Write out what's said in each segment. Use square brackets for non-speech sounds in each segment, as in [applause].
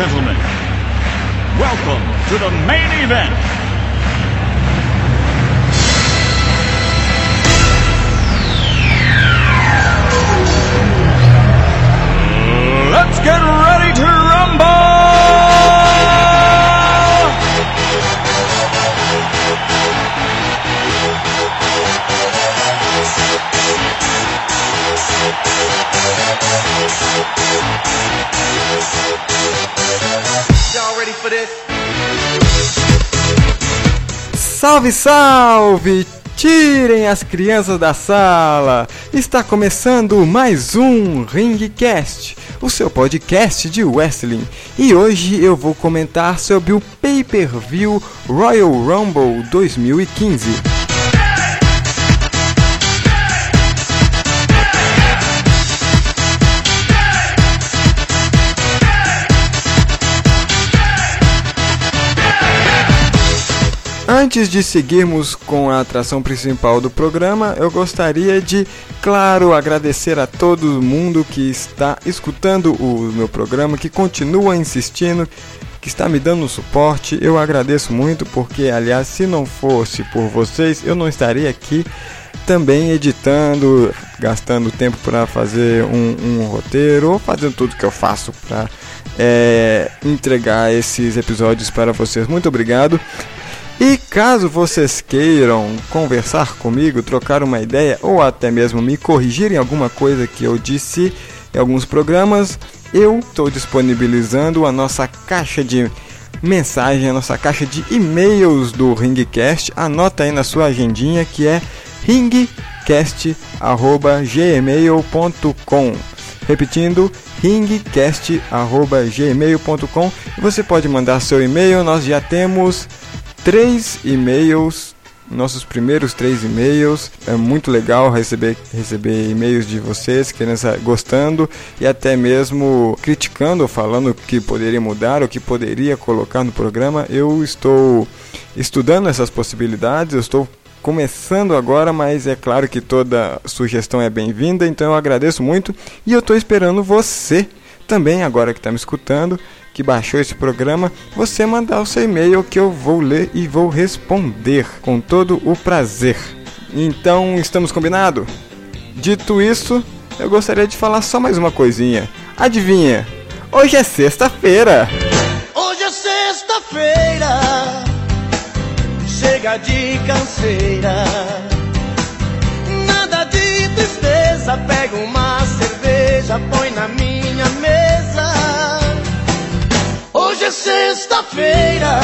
gentlemen, welcome to the main event. Let's get ready to rumble! Y'all ready for this? Salve, salve! Tirem as crianças da sala! Está começando mais um Ringcast, o seu podcast de wrestling. E hoje eu vou comentar sobre o pay-per-view Royal Rumble 2015. Antes de seguirmos com a atração principal do programa, eu gostaria de, claro, agradecer a todo mundo que está escutando o meu programa, que continua insistindo, que está me dando suporte. Eu agradeço muito porque, aliás, se não fosse por vocês, eu não estaria aqui também editando, gastando tempo para fazer um, um, roteiro ou fazendo tudo que eu faço para é, entregar esses episódios para vocês. Muito obrigado. E caso vocês queiram conversar comigo, trocar uma ideia ou até mesmo me corrigirem alguma coisa que eu disse em alguns programas, eu estou disponibilizando a nossa caixa de mensagem, a nossa caixa de e-mails do Ringcast. Anota aí na sua agendinha que é ringcast@gmail.com. Repetindo, ringcast@gmail.com. Você pode mandar seu e-mail, nós já temos três e-mails, nossos primeiros três e-mails. É muito legal receber, receber e-mails de vocês querendo, gostando e até mesmo criticando, falando que poderia mudar, o que poderia colocar no programa. Eu estou estudando essas possibilidades, eu estou começando agora, mas é claro que toda sugestão é bem-vinda, então eu agradeço muito e eu estou esperando você também, agora que está me escutando que baixou esse programa, você mandar o seu e-mail que eu vou ler e vou responder com todo o prazer. Então, estamos combinado? Dito isso, eu gostaria de falar só mais uma coisinha. Adivinha? Hoje é sexta-feira. Hoje é sexta-feira. Chega de canseira. Nada de tristeza. Pega uma cerveja, põe na minha mesa. Hoje é sexta-feira.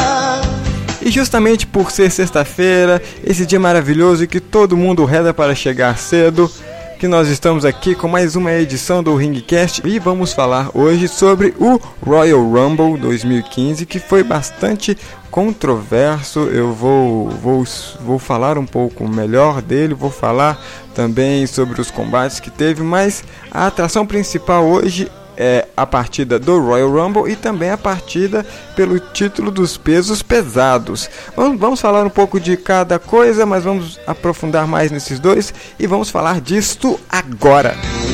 E justamente por ser sexta-feira, esse dia maravilhoso e que todo mundo reza para chegar cedo, que nós estamos aqui com mais uma edição do Ringcast e vamos falar hoje sobre o Royal Rumble 2015, que foi bastante controverso. Eu vou, vou, vou falar um pouco melhor dele, vou falar também sobre os combates que teve, mas a atração principal hoje é a partida do Royal Rumble e também a partida pelo título dos pesos pesados. Vamos, vamos falar um pouco de cada coisa, mas vamos aprofundar mais nesses dois e vamos falar disto agora. Na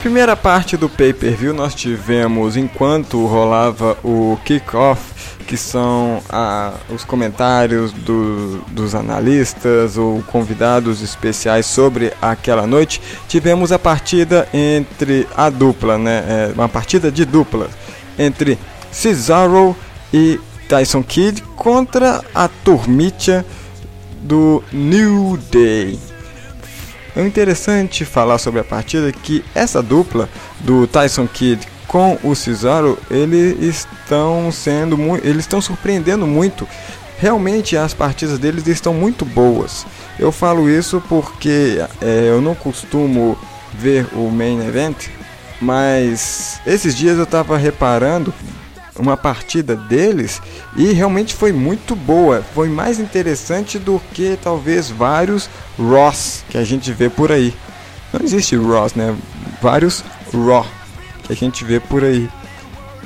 primeira parte do pay-per-view nós tivemos, enquanto rolava o kick-off, que são os comentários do, dos analistas ou convidados especiais sobre aquela noite, tivemos a partida entre a dupla, né, é, uma partida de dupla entre Cesaro e Tyson Kidd contra a turmitia do New Day. É interessante falar sobre a partida que essa dupla do Tyson Kidd com o Cesaro, eles estão sendo eles estão surpreendendo muito. Realmente as partidas deles estão muito boas. Eu falo isso porque é, eu não costumo ver o main event, mas esses dias eu estava reparando uma partida deles e realmente foi muito boa. Foi mais interessante do que talvez vários Ross que a gente vê por aí. Não existe Ross, né? Vários Raw que a gente vê por aí.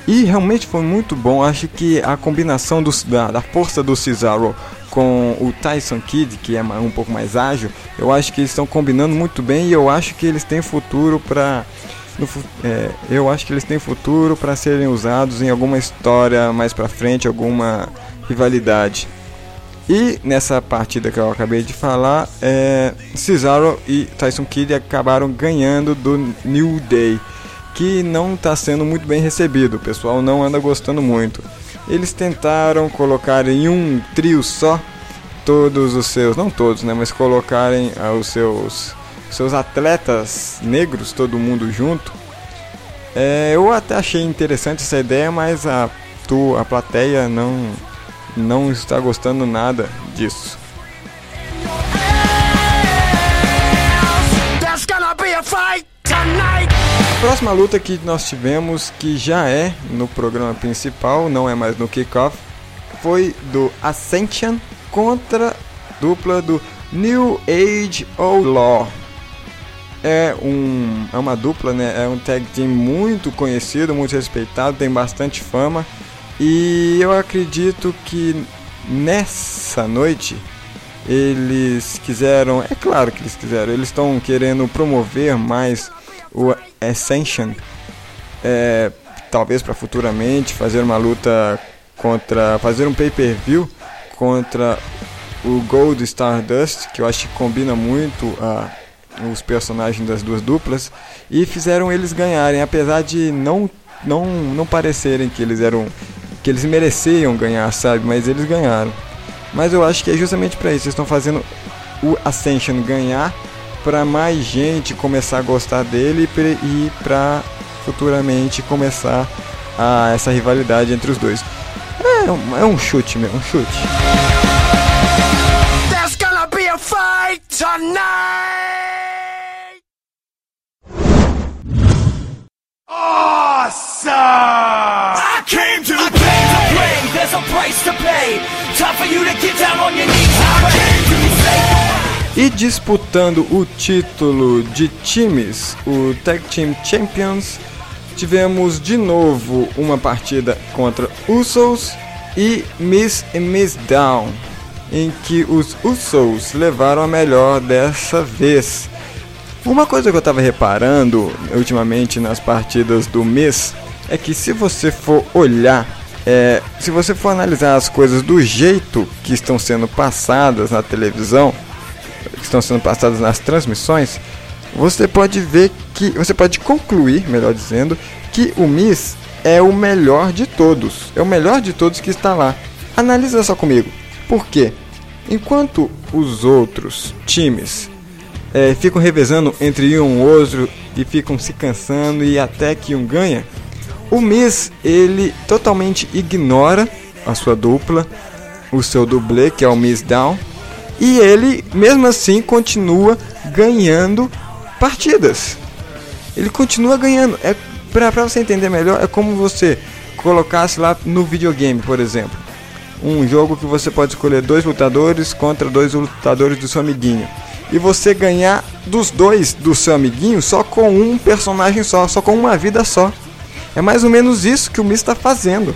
E realmente foi muito bom. Acho que a combinação do, da, da força do Cesaro com o Tyson Kidd, que é um pouco mais ágil, eu acho que eles estão combinando muito bem e eu acho que eles têm futuro para é, eu acho que eles têm futuro para serem usados em alguma história mais para frente, alguma rivalidade. E nessa partida que eu acabei de falar, é, Cesaro e Tyson Kidd acabaram ganhando do New Day, que não está sendo muito bem recebido. O pessoal não anda gostando muito. Eles tentaram colocar em um trio só todos os seus, não todos, né, mas colocarem ah, os seus seus atletas negros, todo mundo junto. É, eu até achei interessante essa ideia, mas a, tu, a plateia não, não está gostando nada disso. Próxima luta que nós tivemos, que já é no programa principal, não é mais no kickoff, foi do Ascension contra dupla do New Age Outlaw é, um, é uma dupla, né? É um tag team muito conhecido, muito respeitado, tem bastante fama. E eu acredito que nessa noite eles quiseram, é claro que eles quiseram, eles estão querendo promover mais o Ascension, é, talvez para futuramente fazer uma luta contra, fazer um pay-per-view contra o Gold Stardust, que eu acho que combina muito a os personagens das duas duplas e fizeram eles ganharem, apesar de não não não parecerem que eles eram que eles mereciam ganhar, sabe? Mas eles ganharam. Mas eu acho que é justamente para isso, eles estão fazendo o Ascension ganhar para mais gente começar a gostar dele e para futuramente começar a essa rivalidade entre os dois. É um, é um chute mesmo, um chute. There's gonna be a fight tonight! Awesome! I came to I play. Came to play. There's a price to pay. Time for you to get down on your knees. I came to play. E disputando o título de times, o Tag Team Champions, tivemos de novo uma partida contra Usos e Miss e Miss Down, em que os Usos levaram a melhor dessa vez uma coisa que eu tava reparando ultimamente nas partidas do mês é que se você for olhar, é, se você for analisar as coisas do jeito que estão sendo passadas na televisão, que estão sendo passadas nas transmissões, você pode ver que você pode concluir, melhor dizendo, que o Miss é o melhor de todos. É o melhor de todos que está lá. Analisa só comigo. Por quê? Enquanto os outros times é, ficam revezando entre um e outro e ficam se cansando e até que um ganha. O Miz ele totalmente ignora a sua dupla, o seu dublê que é o Miz Down, e ele mesmo assim continua ganhando partidas. Ele continua ganhando. É para você entender melhor, é como você colocasse lá no videogame, por exemplo, um jogo que você pode escolher dois lutadores contra dois lutadores do seu amiguinho e você ganhar dos dois do seu amiguinho só com um personagem só, só com uma vida só. É mais ou menos isso que o Mi está fazendo.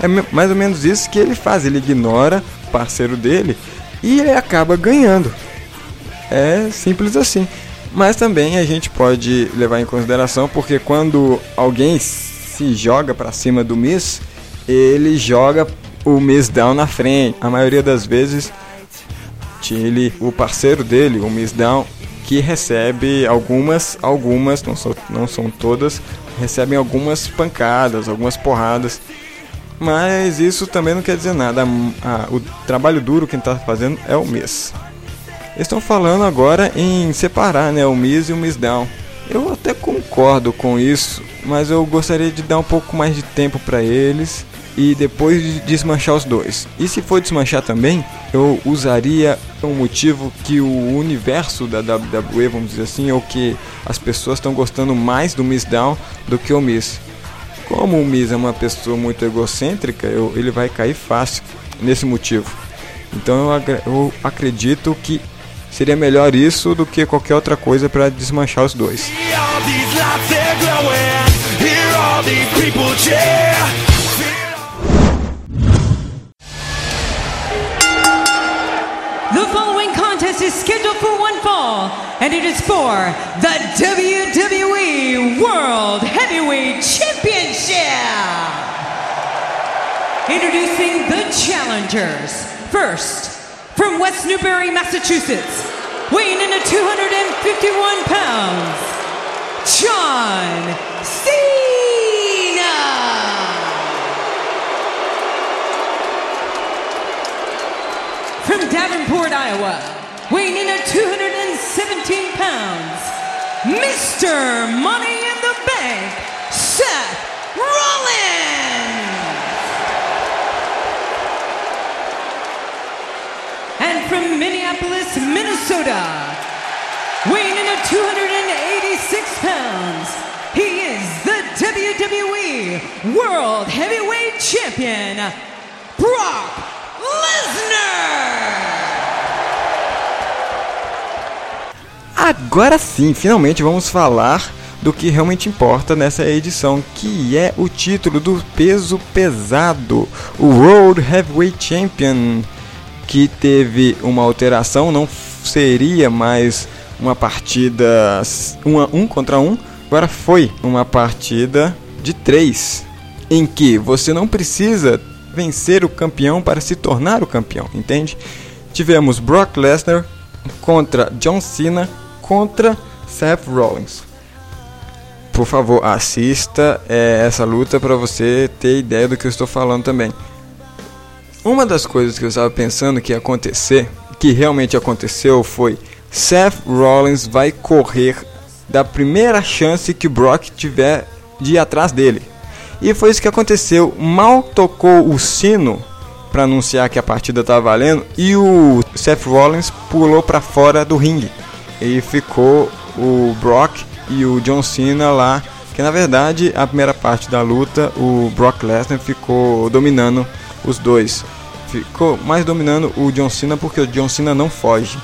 É mais ou menos isso que ele faz. Ele ignora o parceiro dele e ele acaba ganhando. É simples assim. Mas também a gente pode levar em consideração porque quando alguém se joga para cima do Miss, ele joga o Miss down na frente. A maioria das vezes ele, o parceiro dele, o Miss Down, que recebe algumas, algumas, não, são, não são todas, recebem algumas pancadas, algumas porradas. Mas isso também não quer dizer nada. A, o trabalho duro que está fazendo é o Miss. Estão falando agora em separar né, o Miss e o Miss Down. Eu até concordo com isso, mas eu gostaria de dar um pouco mais de tempo para eles e depois desmanchar os dois. E se for desmanchar também, eu usaria um motivo que o universo da WWE, vamos dizer assim, ou que as pessoas estão gostando mais do Miss Down do que o Miss. como o Miz é uma pessoa muito egocêntrica, eu, ele vai cair fácil nesse motivo. Então eu, eu acredito que seria melhor isso do que qualquer outra coisa para desmanchar os dois. And it is for the WWE World Heavyweight Championship. Introducing the challengers. First, from West Newbury, Massachusetts, weighing in at 251 pounds, John Cena. From Davenport, Iowa, weighing in at 217 pounds, Mr. Money in the Bank, Seth Rollins. And from Minneapolis, Minnesota, weighing in at 286 pounds, he is the WWE World Heavyweight Champion, Brock Lesnar. Agora sim, finalmente vamos falar do que realmente importa nessa edição, que é o título do peso pesado, o World Heavyweight Champion, que teve uma alteração, não seria mais uma partida um, um contra um, agora foi uma partida de três, em que você não precisa vencer o campeão para se tornar o campeão, entende? Tivemos Brock Lesnar contra John Cena contra Seth Rollins. Por favor, assista é, essa luta para você ter ideia do que eu estou falando também. Uma das coisas que eu estava pensando que ia acontecer, que realmente aconteceu, foi Seth Rollins vai correr da primeira chance que Brock tiver de ir atrás dele. E foi isso que aconteceu. Mal tocou o sino para anunciar que a partida estava valendo e o Seth Rollins pulou para fora do ringue. E ficou o Brock e o John Cena lá, que na verdade a primeira parte da luta o Brock Lesnar ficou dominando os dois. Ficou mais dominando o John Cena porque o John Cena não foge.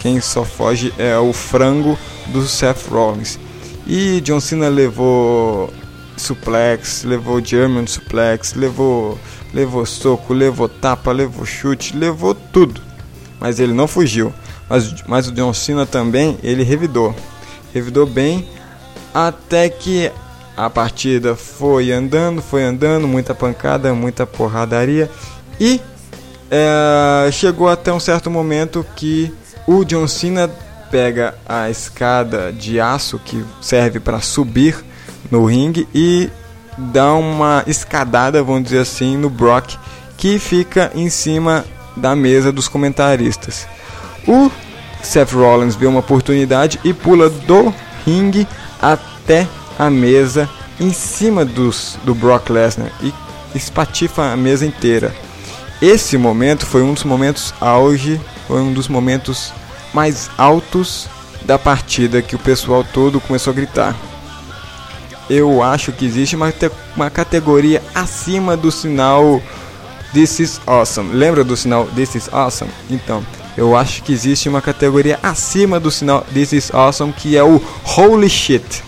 Quem só foge é o frango do Seth Rollins. E John Cena levou suplex, levou German suplex, levou levou soco, levou tapa, levou chute, levou tudo. Mas ele não fugiu. Mas, mas o John Cena também, ele revidou. Revidou bem até que a partida foi andando, foi andando, muita pancada, muita porradaria e é, chegou até um certo momento que o John Cena pega a escada de aço que serve para subir no ringue e dá uma escadada, vamos dizer assim, no Brock que fica em cima da mesa dos comentaristas. O Seth Rollins vê uma oportunidade e pula do ringue até a mesa em cima dos, do Brock Lesnar e espatifa a mesa inteira. Esse momento foi um dos momentos auge, foi um dos momentos mais altos da partida que o pessoal todo começou a gritar. Eu acho que existe uma, uma categoria acima do sinal This is awesome. Lembra do sinal This is awesome? Então, eu acho que existe uma categoria acima do sinal This is awesome que é o Holy shit.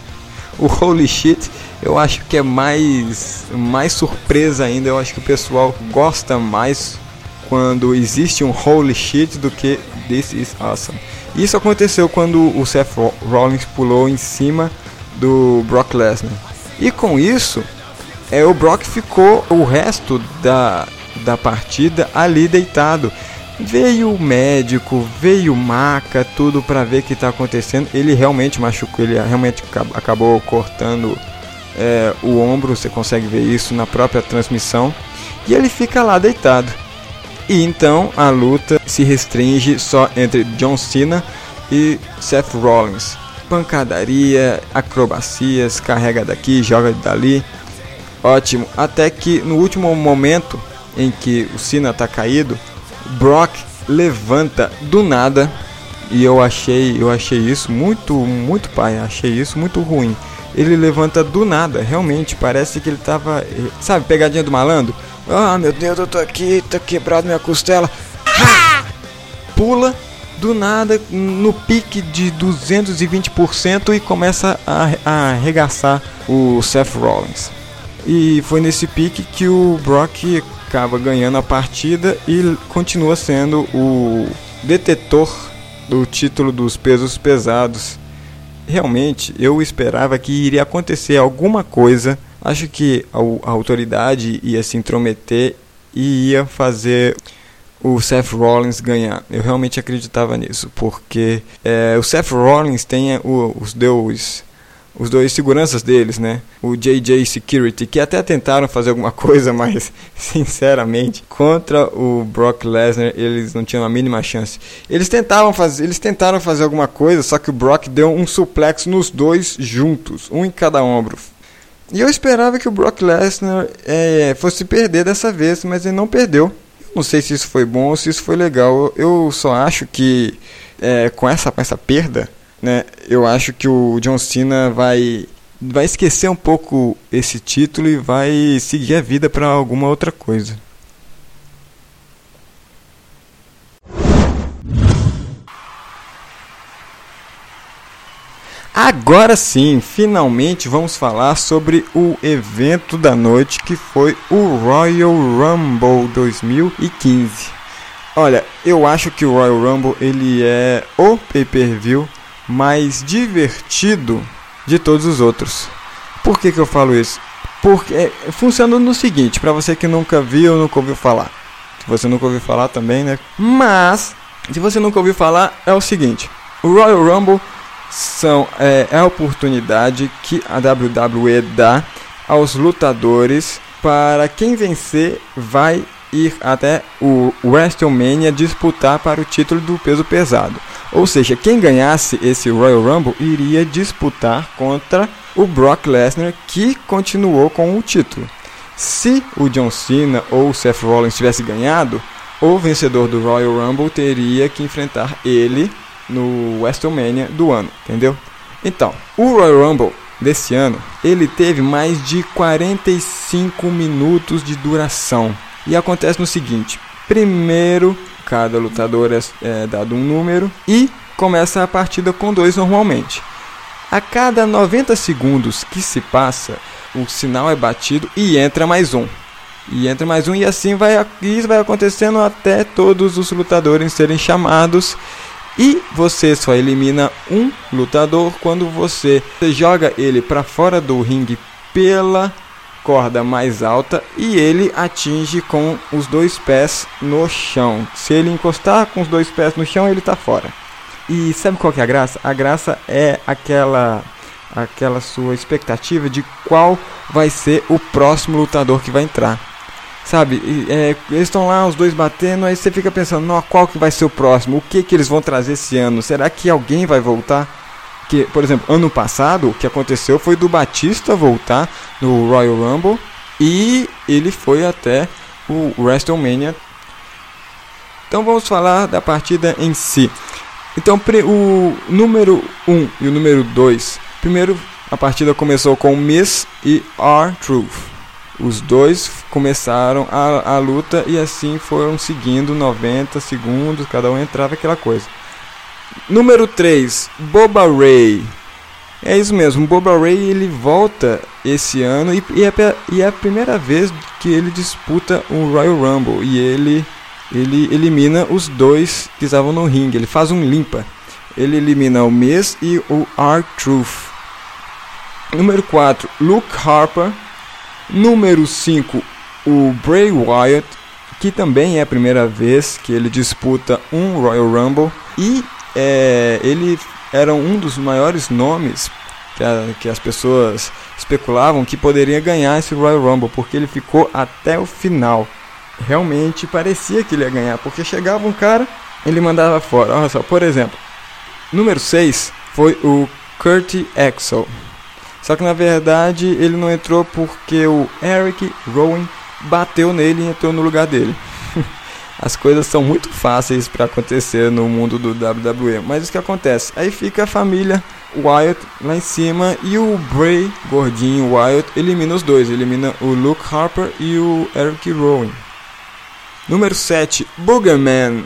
O Holy shit eu acho que é mais mais surpresa ainda. Eu acho que o pessoal gosta mais quando existe um Holy shit do que This is awesome. Isso aconteceu quando o Seth Rollins pulou em cima do Brock Lesnar. E com isso, é, o Brock ficou o resto da, da partida ali deitado. Veio o médico, veio maca, tudo para ver o que está acontecendo. Ele realmente machucou, ele realmente acabou cortando é, o ombro, você consegue ver isso na própria transmissão. E ele fica lá deitado. E então a luta se restringe só entre John Cena e Seth Rollins. Pancadaria, acrobacias, carrega daqui, joga dali. Ótimo. Até que no último momento em que o Cena está caído, Brock levanta do nada, E eu achei, eu achei isso muito, muito pai, achei isso muito ruim. Ele levanta do nada, realmente, parece que ele tava, eh, sabe, pegadinha do malandro? Ah, meu Deus, eu tô aqui, tá quebrado minha costela. Pula do nada no pique de 220% e começa a, a arregaçar o Seth Rollins. E foi nesse pique que o Brock acaba ganhando a partida e continua sendo o detetor do título dos pesos pesados. Realmente, eu esperava que iria acontecer alguma coisa. Acho que a, a autoridade ia se intrometer e ia fazer o Seth Rollins ganhar. Eu realmente acreditava nisso, porque é, o Seth Rollins tem o, os dois os dois seguranças deles, né? O JJ Security, que até tentaram fazer alguma [laughs] coisa, mas [laughs] sinceramente, contra o Brock Lesnar, eles não tinham a mínima chance. Eles tentavam fazer, eles tentaram fazer alguma coisa, só que o Brock deu um suplex nos dois juntos, um em cada ombro. E eu esperava que o Brock Lesnar é, fosse perder dessa vez, mas ele não perdeu. Não sei se isso foi bom ou se isso foi legal. Eu só acho que é, com, essa, com essa perda, né, eu acho que o John Cena vai vai esquecer um pouco esse título e vai seguir a vida para alguma outra coisa. Agora sim, finalmente vamos falar sobre o evento da noite que foi o Royal Rumble 2015. Olha, eu acho que o Royal Rumble ele é o pay-per-view mais divertido de todos os outros. Por que, que eu falo isso? Porque é, funciona no seguinte, para você que nunca viu nunca ouviu falar. Se você nunca ouviu falar também, né? Mas, se você nunca ouviu falar, é o seguinte. O Royal Rumble são, é, é a oportunidade que a WWE dá aos lutadores para quem vencer vai ir até o WrestleMania disputar para o título do peso pesado. Ou seja, quem ganhasse esse Royal Rumble iria disputar contra o Brock Lesnar, que continuou com o título. Se o John Cena ou o Seth Rollins tivesse ganhado, o vencedor do Royal Rumble teria que enfrentar ele no WrestleMania do ano, entendeu? Então, o Royal Rumble desse ano, ele teve mais de 45 minutos de duração. E acontece no seguinte: primeiro, cada lutador é, é dado um número e começa a partida com dois normalmente. A cada 90 segundos que se passa, o sinal é batido e entra mais um. E entra mais um e assim vai, isso vai acontecendo até todos os lutadores serem chamados e você só elimina um lutador quando você joga ele para fora do ringue pela corda mais alta e ele atinge com os dois pés no chão. Se ele encostar com os dois pés no chão, ele está fora. E sabe qual que é a graça? A graça é aquela aquela sua expectativa de qual vai ser o próximo lutador que vai entrar. Sabe, é, eles estão lá, os dois batendo, aí você fica pensando, qual que vai ser o próximo? O que que eles vão trazer esse ano? Será que alguém vai voltar? Que, por exemplo, ano passado, o que aconteceu foi do Batista voltar no Royal Rumble e ele foi até o WrestleMania. Então vamos falar da partida em si. Então o número 1 um e o número 2. Primeiro a partida começou com Miss e R-Truth. Os dois começaram a, a luta e assim foram seguindo 90 segundos, cada um entrava aquela coisa. Número 3, Boba Ray. É isso mesmo, Boba Ray ele volta esse ano e, e, é, e é a primeira vez que ele disputa o Royal Rumble e ele ele elimina os dois que estavam no ringue, ele faz um limpa. Ele elimina o Miz e o R-Truth. Número 4, Luke Harper Número 5, o Bray Wyatt, que também é a primeira vez que ele disputa um Royal Rumble e é, ele era um dos maiores nomes que, a, que as pessoas especulavam que poderia ganhar esse Royal Rumble, porque ele ficou até o final. Realmente parecia que ele ia ganhar, porque chegava um cara, ele mandava fora. Olha só, por exemplo, número 6 foi o Kurt Axel. Só que na verdade ele não entrou porque o Eric Rowan bateu nele e entrou no lugar dele. As coisas são muito fáceis para acontecer no mundo do WWE. Mas o que acontece? Aí fica a família Wyatt lá em cima e o Bray, gordinho Wyatt, elimina os dois. Elimina o Luke Harper e o Eric Rowan. Número 7, Boogerman.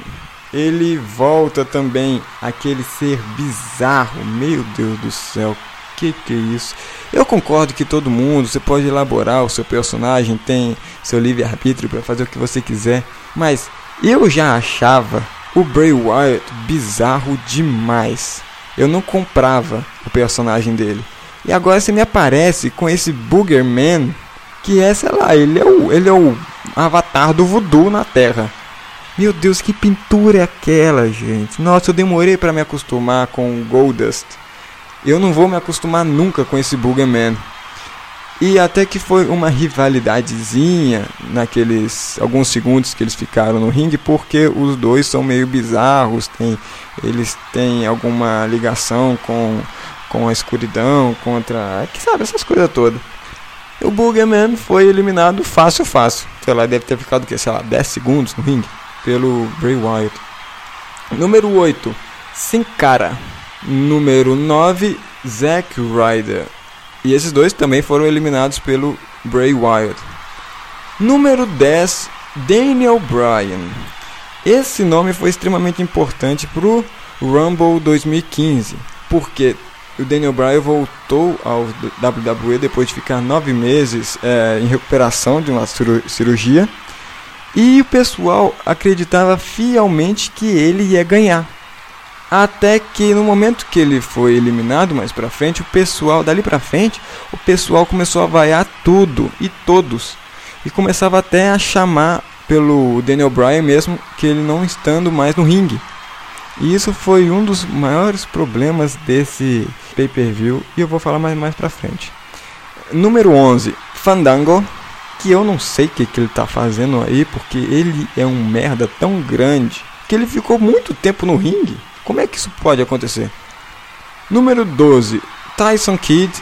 Ele volta também, aquele ser bizarro. Meu Deus do céu, que que é isso? Eu concordo que todo mundo, você pode elaborar o seu personagem, tem seu livre-arbítrio para fazer o que você quiser, mas eu já achava o Bray Wyatt bizarro demais. Eu não comprava o personagem dele. E agora você me aparece com esse Boogerman, que é, sei lá, ele é o, ele é o avatar do voodoo na Terra. Meu Deus, que pintura é aquela, gente? Nossa, eu demorei para me acostumar com o Goldust. Eu não vou me acostumar nunca com esse Boogerman. E até que foi uma rivalidadezinha naqueles alguns segundos que eles ficaram no ringue, porque os dois são meio bizarros, tem, eles têm alguma ligação com, com a escuridão, contra. que sabe, essas coisas todas. O Boogerman foi eliminado fácil, fácil. Sei lá, deve ter ficado, que, sei lá, 10 segundos no ringue pelo Bray Wyatt. Número 8, Sin Cara. Número 9, Zack Ryder. E esses dois também foram eliminados pelo Bray Wyatt. Número 10, Daniel Bryan. Esse nome foi extremamente importante para o Rumble 2015, porque o Daniel Bryan voltou ao WWE depois de ficar nove meses é, em recuperação de uma cirurgia. E o pessoal acreditava fielmente que ele ia ganhar. Até que no momento que ele foi eliminado mais pra frente, o pessoal, dali pra frente, o pessoal começou a vaiar tudo e todos. E começava até a chamar pelo Daniel Bryan mesmo, que ele não estando mais no ringue. E isso foi um dos maiores problemas desse pay-per-view, e eu vou falar mais, mais pra frente. Número 11, Fandango, que eu não sei o que, que ele tá fazendo aí, porque ele é um merda tão grande que ele ficou muito tempo no ringue. Como é que isso pode acontecer? Número 12, Tyson Kidd.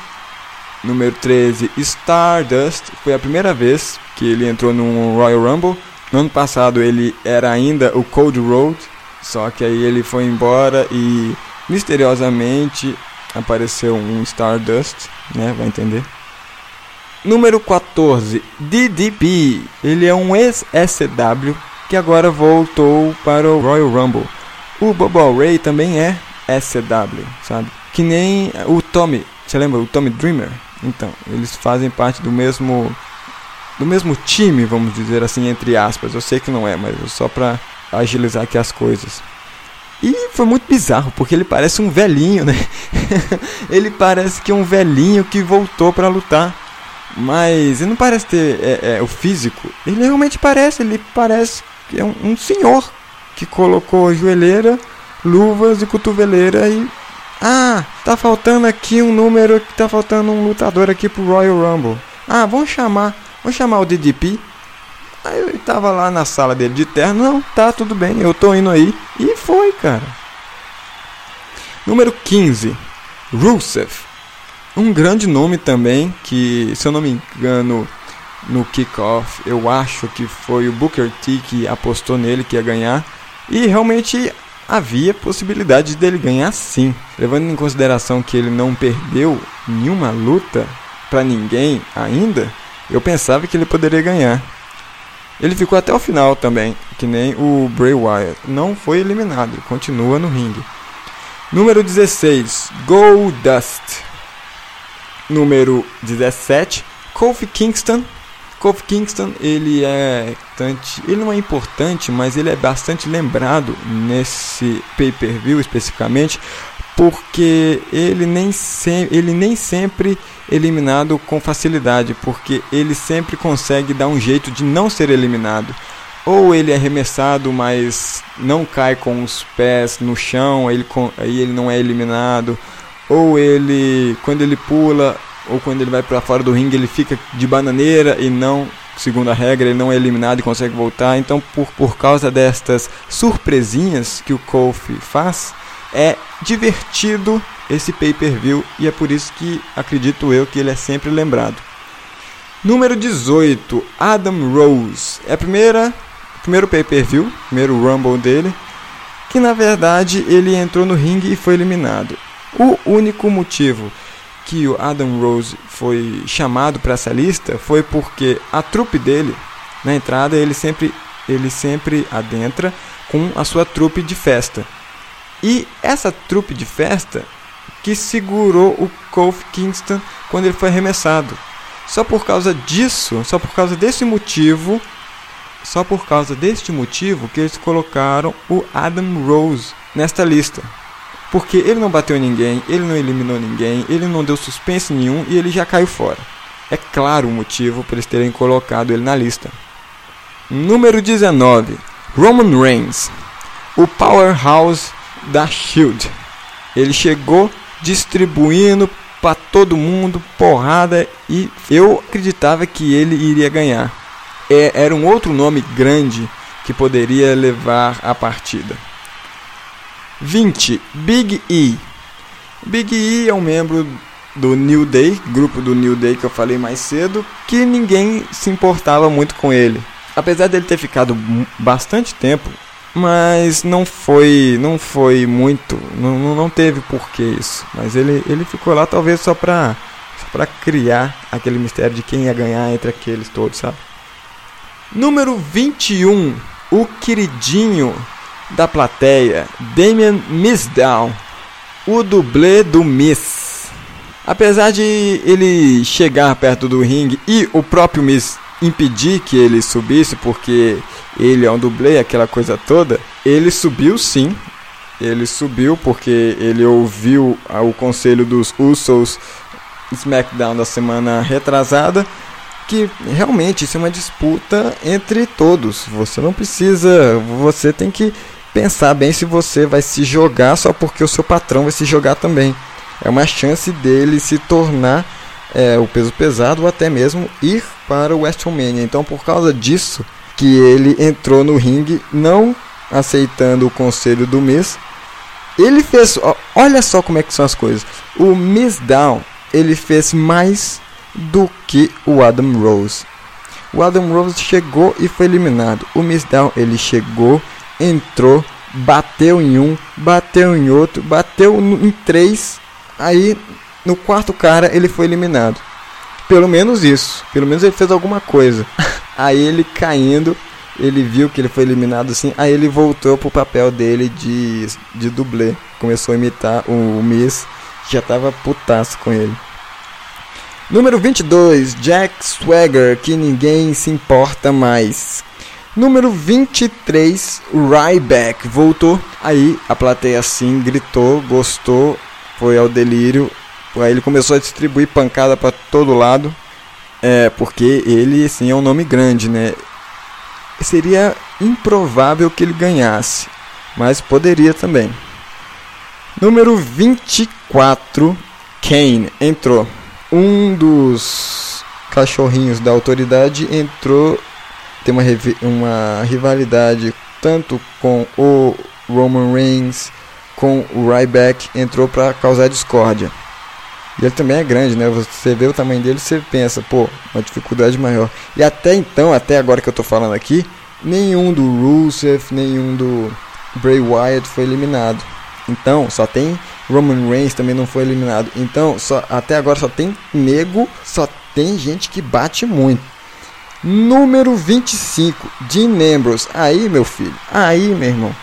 Número 13, Stardust. Foi a primeira vez que ele entrou no Royal Rumble. No ano passado ele era ainda o Cold Road. Só que aí ele foi embora e misteriosamente apareceu um Stardust, né? Vai entender. Número 14, DDP. Ele é um ex-SCW que agora voltou para o Royal Rumble. O Bobo Ray também é SCW, sabe? Que nem o Tommy, você lembra o Tommy Dreamer? Então, eles fazem parte do mesmo do mesmo time, vamos dizer assim, entre aspas. Eu sei que não é, mas só pra agilizar aqui as coisas. E foi muito bizarro, porque ele parece um velhinho, né? [laughs] ele parece que é um velhinho que voltou para lutar. Mas ele não parece ter é, é, o físico. Ele realmente parece, ele parece que é um, um senhor que colocou joelheira, luvas e cotoveleira e. Ah, tá faltando aqui um número, tá faltando um lutador aqui pro Royal Rumble. Ah, vamos chamar, vamos chamar o DDP. Aí ele tava lá na sala dele de terno, não, tá tudo bem, eu tô indo aí. E foi, cara. Número 15, Rusev. Um grande nome também, que se eu não me engano, no kickoff, eu acho que foi o Booker T que apostou nele que ia ganhar. E realmente havia possibilidade dele ganhar sim, levando em consideração que ele não perdeu nenhuma luta para ninguém ainda. Eu pensava que ele poderia ganhar. Ele ficou até o final também, que nem o Bray Wyatt. Não foi eliminado, continua no ringue. Número 16, Goldust. Número 17, Kofi Kingston Kofi Kingston, ele é ele não é importante, mas ele é bastante lembrado nesse pay-per-view especificamente, porque ele nem, se, ele nem sempre eliminado com facilidade, porque ele sempre consegue dar um jeito de não ser eliminado. Ou ele é arremessado, mas não cai com os pés no chão, aí ele, aí ele não é eliminado. Ou ele, quando ele pula, ou quando ele vai para fora do ringue ele fica de bananeira e não, segundo a regra, ele não é eliminado e consegue voltar. Então, por, por causa destas surpresinhas que o Kofi faz, é divertido esse pay-per-view e é por isso que acredito eu que ele é sempre lembrado. Número 18, Adam Rose. É a primeira primeiro pay-per-view, primeiro Rumble dele, que na verdade ele entrou no ringue e foi eliminado. O único motivo que o Adam Rose foi chamado para essa lista foi porque a trupe dele, na entrada, ele sempre, ele sempre adentra com a sua trupe de festa. E essa trupe de festa que segurou o Kofi Kingston quando ele foi arremessado. Só por causa disso, só por causa desse motivo, só por causa deste motivo que eles colocaram o Adam Rose nesta lista. Porque ele não bateu ninguém, ele não eliminou ninguém, ele não deu suspense nenhum e ele já caiu fora. É claro o motivo para eles terem colocado ele na lista. Número 19. Roman Reigns. O powerhouse da Shield. Ele chegou distribuindo para todo mundo porrada e eu acreditava que ele iria ganhar. É, era um outro nome grande que poderia levar a partida. 20. Big E. Big E é um membro do New Day, grupo do New Day que eu falei mais cedo, que ninguém se importava muito com ele. Apesar dele ter ficado bastante tempo, mas não foi, não foi muito, não, não teve porquê isso. Mas ele, ele ficou lá talvez só pra, só pra criar aquele mistério de quem ia ganhar entre aqueles todos, sabe? Número 21, o queridinho da plateia, Damian Mizdown, o dublê do Miss. Apesar de ele chegar perto do ringue e o próprio Miss impedir que ele subisse, porque ele é um dublê, aquela coisa toda, ele subiu sim. Ele subiu porque ele ouviu o conselho dos Usos SmackDown da semana retrasada que realmente isso é uma disputa entre todos. Você não precisa, você tem que pensar bem se você vai se jogar só porque o seu patrão vai se jogar também. É uma chance dele se tornar é, o peso pesado ou até mesmo ir para o WrestleMania. Então, por causa disso, que ele entrou no ringue não aceitando o conselho do Miz. Ele fez, olha só como é que são as coisas. O Miz Down, ele fez mais do que o Adam Rose. O Adam Rose chegou e foi eliminado. O Miz Down, ele chegou entrou, bateu em um, bateu em outro, bateu em três, aí no quarto cara ele foi eliminado. Pelo menos isso, pelo menos ele fez alguma coisa. [laughs] aí ele caindo, ele viu que ele foi eliminado assim, aí ele voltou pro papel dele de, de dublê. Começou a imitar o Miss, que já tava putaço com ele. Número 22, Jack Swagger, que ninguém se importa mais. Número 23, Ryback voltou. Aí a plateia assim gritou, gostou, foi ao delírio. Aí ele começou a distribuir pancada para todo lado. É, porque ele sim é um nome grande, né? Seria improvável que ele ganhasse, mas poderia também. Número 24, Kane entrou. Um dos cachorrinhos da autoridade entrou tem uma, uma rivalidade tanto com o Roman Reigns, com o Ryback, entrou para causar discórdia. E ele também é grande, né? Você vê o tamanho dele, você pensa, pô, uma dificuldade maior. E até então, até agora que eu tô falando aqui, nenhum do Rusev, nenhum do Bray Wyatt foi eliminado. Então, só tem Roman Reigns também não foi eliminado. Então, só até agora só tem nego, só tem gente que bate muito. Número 25, Dean Ambrose. Aí, meu filho, aí, meu irmão,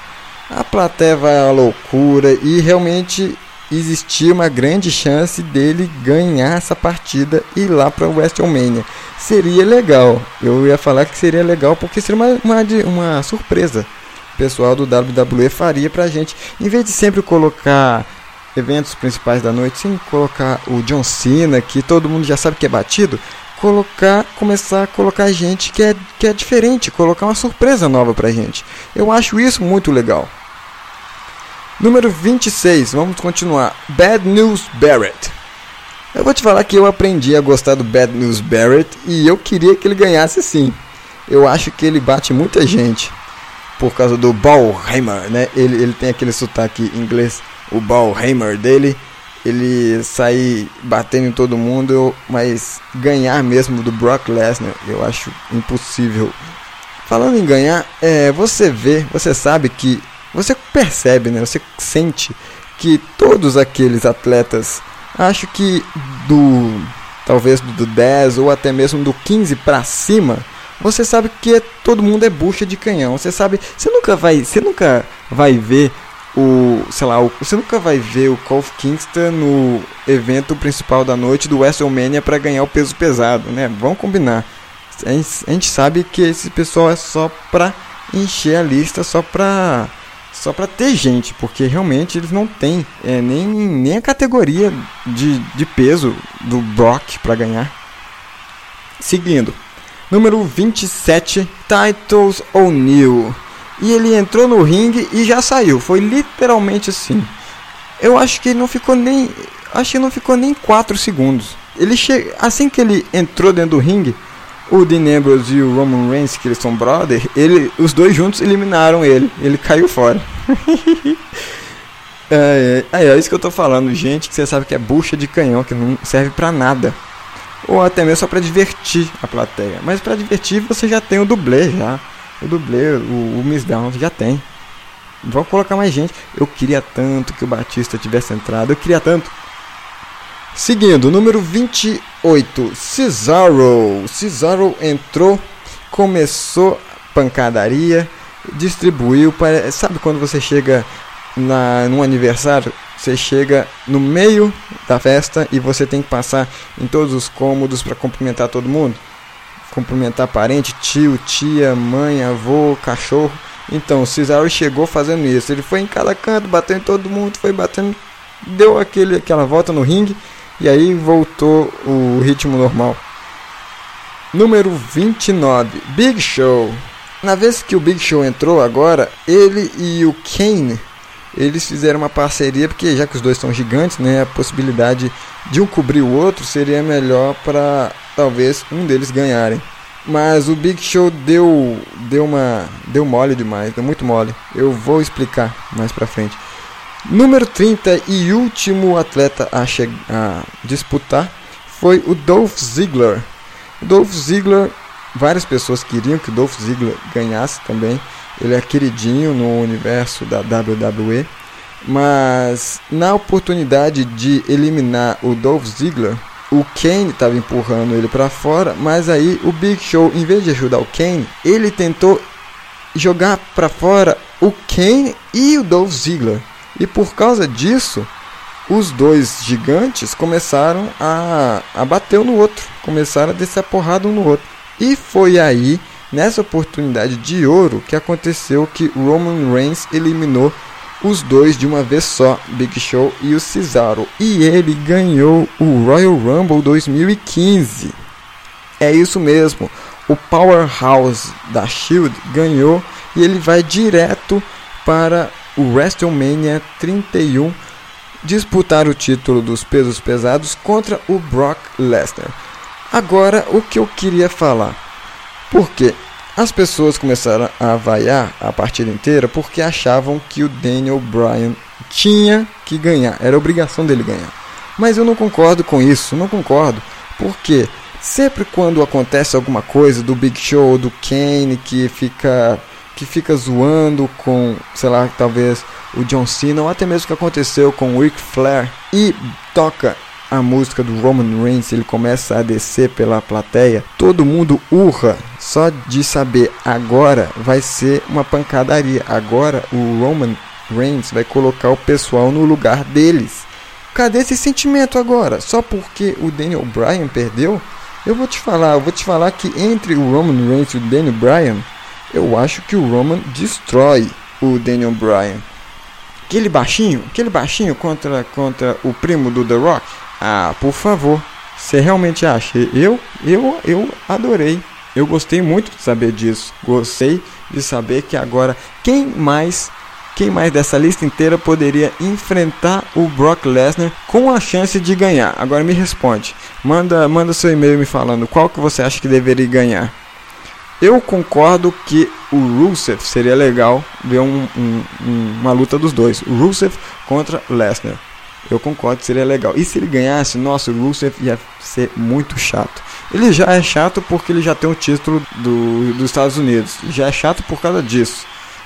a plateia vai à loucura e realmente existia uma grande chance dele ganhar essa partida e ir lá para WrestleMania. Seria legal, eu ia falar que seria legal porque seria uma, uma, uma surpresa. O pessoal do WWE faria pra gente, em vez de sempre colocar eventos principais da noite, sim, colocar o John Cena, que todo mundo já sabe que é batido, colocar, começar a colocar gente que é, que é diferente, colocar uma surpresa nova pra gente. Eu acho isso muito legal. Número 26, vamos continuar. Bad News Barrett. Eu vou te falar que eu aprendi a gostar do Bad News Barrett e eu queria que ele ganhasse sim. Eu acho que ele bate muita gente por causa do Ballheimer, né? Ele, ele tem aquele sotaque inglês, o Ballheimer dele ele sair batendo em todo mundo, mas ganhar mesmo do Brock Lesnar, eu acho impossível. Falando em ganhar, é, você vê, você sabe que. Você percebe, né? Você sente que todos aqueles atletas, acho que do. talvez do 10 ou até mesmo do 15 para cima, você sabe que todo mundo é bucha de canhão. Você sabe, você nunca vai, você nunca vai ver o, sei lá, o, você nunca vai ver o Kofi Kingston no evento principal da noite do WrestleMania para ganhar o peso pesado, né? Vamos combinar. A gente, sabe que esse pessoal é só pra encher a lista, só pra só pra ter gente, porque realmente eles não têm é, nem, nem a categoria de, de peso do Brock para ganhar. Seguindo, número 27, Titles O'Neill. E ele entrou no ringue e já saiu. Foi literalmente assim. Eu acho que não ficou nem. Acho que não ficou nem 4 segundos. Ele che... Assim que ele entrou dentro do ringue, o Dean Ambrose e o Roman Reigns, que eles são brother, ele, os dois juntos eliminaram ele. Ele caiu fora. [laughs] é, é, é, isso que eu tô falando, gente, que você sabe que é bucha de canhão, que não serve pra nada. Ou até mesmo só pra divertir a plateia. Mas pra divertir você já tem o dublê já. O dublê, o, o Miss Down já tem. Vamos colocar mais gente. Eu queria tanto que o Batista tivesse entrado. Eu queria tanto. Seguindo, número 28, Cesaro. Cesaro entrou, começou pancadaria, distribuiu. Para... Sabe quando você chega na, num aniversário? Você chega no meio da festa e você tem que passar em todos os cômodos para cumprimentar todo mundo cumprimentar parente, tio, tia, mãe, avô, cachorro. Então, o Cesaro chegou fazendo isso. Ele foi em cada canto, bateu em todo mundo, foi batendo, deu aquele, aquela volta no ringue e aí voltou o ritmo normal. Número 29, Big Show. Na vez que o Big Show entrou agora, ele e o Kane, eles fizeram uma parceria, porque já que os dois são gigantes, né, a possibilidade de um cobrir o outro seria melhor para talvez um deles ganharem. Mas o Big Show deu deu uma deu mole demais, deu muito mole. Eu vou explicar mais pra frente. Número 30 e último atleta a, a disputar foi o Dolph Ziggler. O Dolph Ziggler, várias pessoas queriam que o Dolph Ziggler ganhasse também. Ele é queridinho no universo da WWE. Mas na oportunidade de eliminar o Dolph Ziggler, o Kane estava empurrando ele para fora, mas aí o Big Show, em vez de ajudar o Kane, ele tentou jogar para fora o Kane e o Dolph Ziggler. E por causa disso, os dois gigantes começaram a, a bater um no outro, começaram a descer a porrada um no outro. E foi aí, nessa oportunidade de ouro, que aconteceu que Roman Reigns eliminou os dois de uma vez só, Big Show e o Cesaro. E ele ganhou o Royal Rumble 2015. É isso mesmo, o Powerhouse da Shield ganhou e ele vai direto para o WrestleMania 31 disputar o título dos pesos pesados contra o Brock Lesnar. Agora, o que eu queria falar. Porque as pessoas começaram a vaiar a partida inteira porque achavam que o Daniel Bryan tinha que ganhar, era obrigação dele ganhar. Mas eu não concordo com isso, não concordo, porque sempre quando acontece alguma coisa do Big Show ou do Kane que fica que fica zoando com, sei lá, talvez o John Cena ou até mesmo que aconteceu com o Ric Flair e toca a música do Roman Reigns, ele começa a descer pela plateia, todo mundo urra só de saber agora vai ser uma pancadaria. Agora o Roman Reigns vai colocar o pessoal no lugar deles. Cadê esse sentimento agora? Só porque o Daniel Bryan perdeu? Eu vou te falar, eu vou te falar que entre o Roman Reigns e o Daniel Bryan, eu acho que o Roman destrói o Daniel Bryan. Aquele baixinho, aquele baixinho contra contra o primo do The Rock, ah, por favor. Você realmente acha? Eu, eu, eu adorei. Eu gostei muito de saber disso. Gostei de saber que agora quem mais, quem mais dessa lista inteira poderia enfrentar o Brock Lesnar com a chance de ganhar. Agora me responde. Manda, manda seu e-mail me falando qual que você acha que deveria ganhar. Eu concordo que o Rusev seria legal ver um, um, uma luta dos dois. Rusev contra Lesnar. Eu concordo, seria legal. E se ele ganhasse, nossa, o Rusev ia ser muito chato. Ele já é chato porque ele já tem o título do, dos Estados Unidos. Já é chato por causa disso.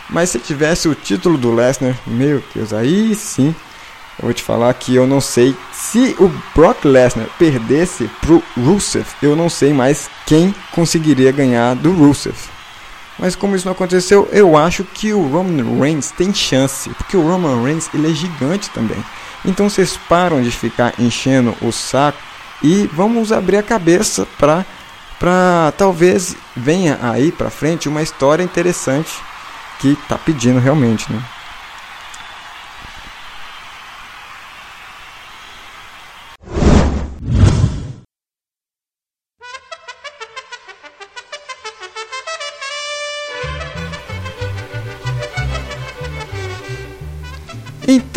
Mas se tivesse o título do Lesnar, meu Deus, aí sim. Eu vou te falar que eu não sei se o Brock Lesnar perdesse pro Rusev, eu não sei mais quem conseguiria ganhar do Rusev. Mas como isso não aconteceu, eu acho que o Roman Reigns tem chance, porque o Roman Reigns ele é gigante também. Então vocês param de ficar enchendo o saco e vamos abrir a cabeça para para talvez venha aí para frente uma história interessante que tá pedindo realmente, né?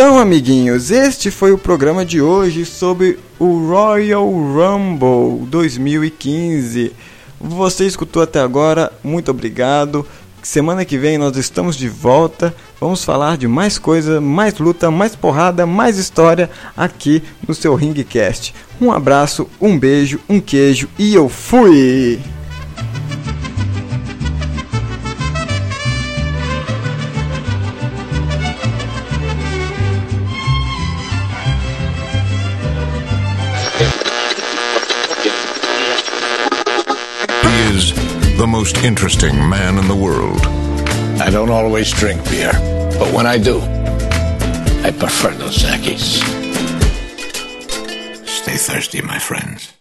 Então, amiguinhos, este foi o programa de hoje sobre o Royal Rumble 2015. Você escutou até agora, muito obrigado. Semana que vem nós estamos de volta. Vamos falar de mais coisa, mais luta, mais porrada, mais história aqui no seu Ringcast. Um abraço, um beijo, um queijo e eu fui! Most interesting man in the world. I don't always drink beer, but when I do, I prefer Dos Equis. Stay thirsty, my friends.